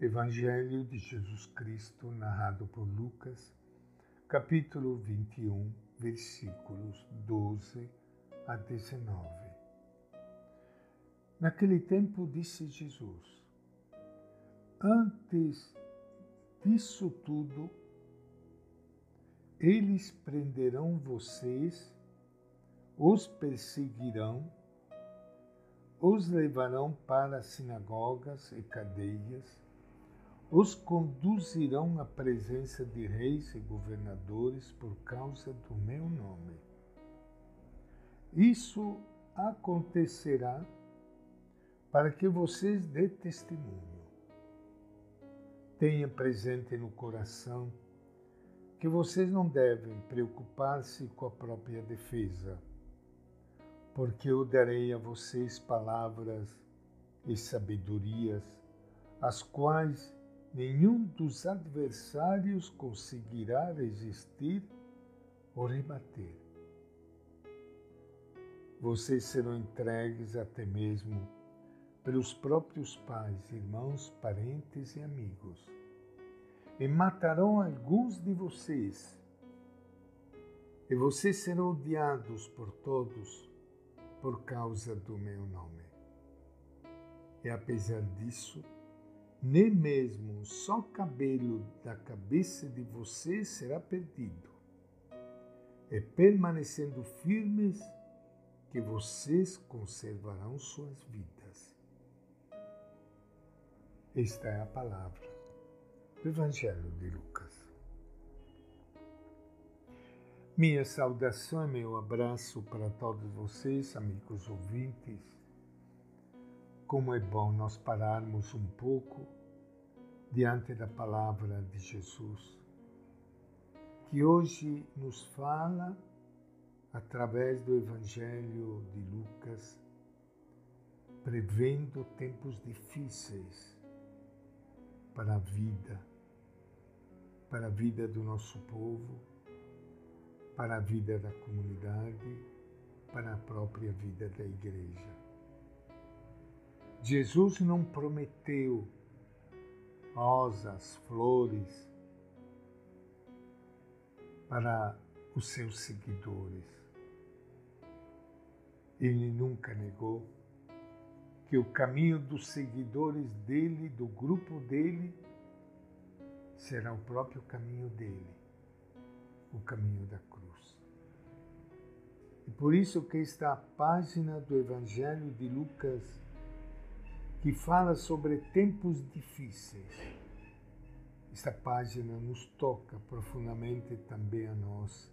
Evangelho de Jesus Cristo, narrado por Lucas, capítulo 21, versículos 12 a 19. Naquele tempo disse Jesus: Antes disso tudo, eles prenderão vocês, os perseguirão, os levarão para sinagogas e cadeias, os conduzirão à presença de reis e governadores por causa do meu nome. Isso acontecerá para que vocês dê testemunho. Tenha presente no coração que vocês não devem preocupar-se com a própria defesa, porque eu darei a vocês palavras e sabedorias, as quais nenhum dos adversários conseguirá resistir ou rebater. Vocês serão entregues até mesmo pelos próprios pais, irmãos, parentes e amigos e matarão alguns de vocês, e vocês serão odiados por todos por causa do meu nome. E apesar disso, nem mesmo um só cabelo da cabeça de vocês será perdido. E permanecendo firmes, que vocês conservarão suas vidas. Esta é a palavra do Evangelho de Lucas. Minha saudação e meu abraço para todos vocês, amigos ouvintes. Como é bom nós pararmos um pouco diante da palavra de Jesus, que hoje nos fala através do Evangelho de Lucas, prevendo tempos difíceis para a vida para a vida do nosso povo, para a vida da comunidade, para a própria vida da igreja. Jesus não prometeu rosas, flores para os seus seguidores. Ele nunca negou que o caminho dos seguidores dele, do grupo dele, será o próprio caminho dele, o caminho da cruz. E por isso que está a página do Evangelho de Lucas que fala sobre tempos difíceis. Esta página nos toca profundamente também a nós,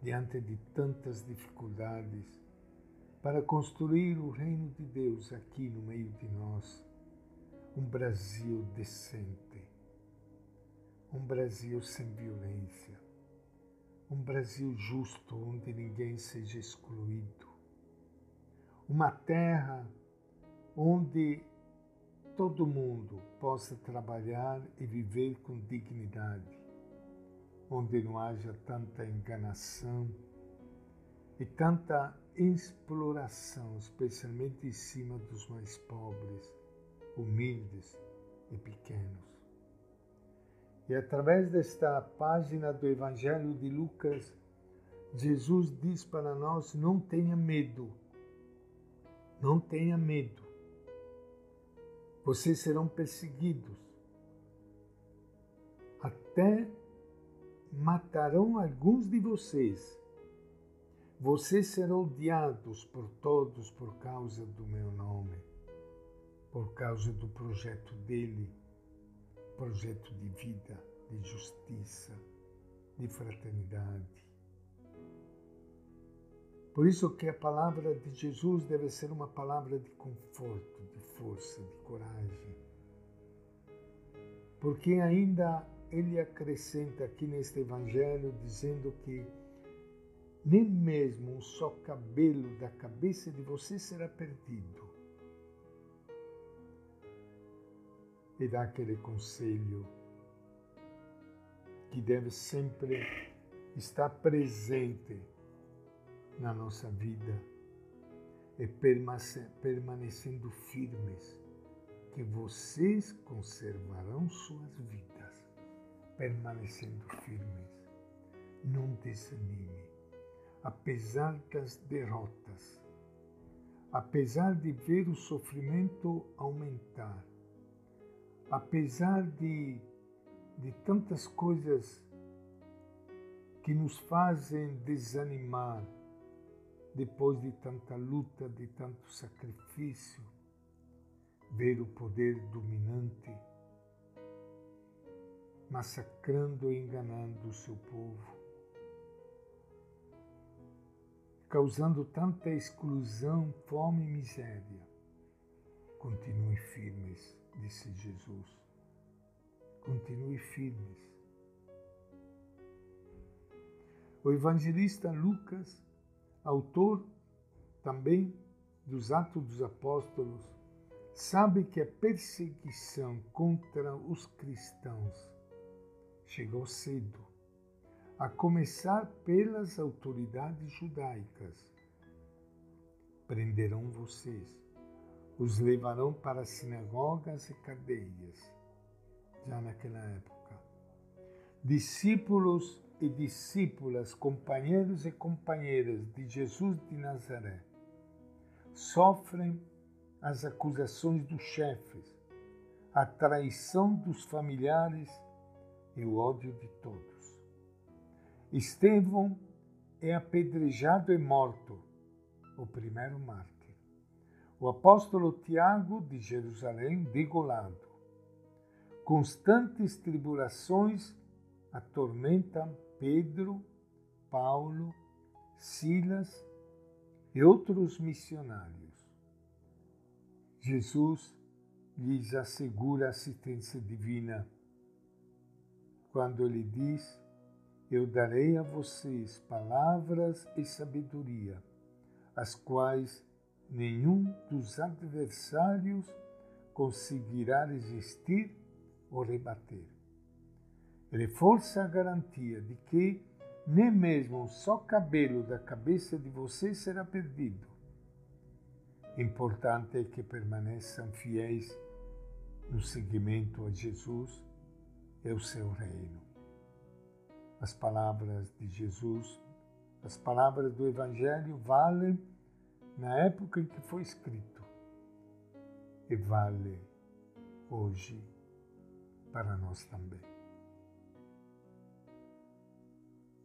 diante de tantas dificuldades, para construir o reino de Deus aqui no meio de nós, um Brasil decente, um Brasil sem violência, um Brasil justo onde ninguém seja excluído, uma terra onde todo mundo possa trabalhar e viver com dignidade, onde não haja tanta enganação e tanta exploração, especialmente em cima dos mais pobres, humildes e pequenos. E através desta página do Evangelho de Lucas, Jesus diz para nós: não tenha medo, não tenha medo. Vocês serão perseguidos, até matarão alguns de vocês. Vocês serão odiados por todos por causa do meu nome, por causa do projeto dele projeto de vida, de justiça, de fraternidade. Por isso que a palavra de Jesus deve ser uma palavra de conforto, de força, de coragem. Porque ainda ele acrescenta aqui neste evangelho dizendo que nem mesmo um só cabelo da cabeça de você será perdido. e dá aquele conselho que deve sempre estar presente na nossa vida e permanecendo firmes, que vocês conservarão suas vidas, permanecendo firmes. Não desanime, apesar das derrotas, apesar de ver o sofrimento aumentar, apesar de, de tantas coisas que nos fazem desanimar depois de tanta luta, de tanto sacrifício, ver o poder dominante massacrando e enganando o seu povo, causando tanta exclusão, fome e miséria. Continue firmes, disse Jesus. Continue firmes. O evangelista Lucas, autor também dos Atos dos Apóstolos, sabe que a perseguição contra os cristãos chegou cedo, a começar pelas autoridades judaicas. Prenderão vocês, os levarão para sinagogas e cadeias, já naquela época. Discípulos e discípulas, companheiros e companheiras de Jesus de Nazaré, sofrem as acusações dos chefes, a traição dos familiares e o ódio de todos. Estevão é apedrejado e morto, o primeiro mártir. O apóstolo Tiago de Jerusalém degolado. Constantes tribulações atormentam Pedro, Paulo, Silas e outros missionários. Jesus lhes assegura assistência divina quando ele diz: Eu darei a vocês palavras e sabedoria, as quais nenhum dos adversários conseguirá resistir ou rebater. Ele força a garantia de que nem mesmo um só cabelo da cabeça de vocês será perdido Importante é que permaneçam fiéis no seguimento a Jesus e o seu reino. As palavras de Jesus, as palavras do Evangelho valem na época em que foi escrito e vale hoje para nós também.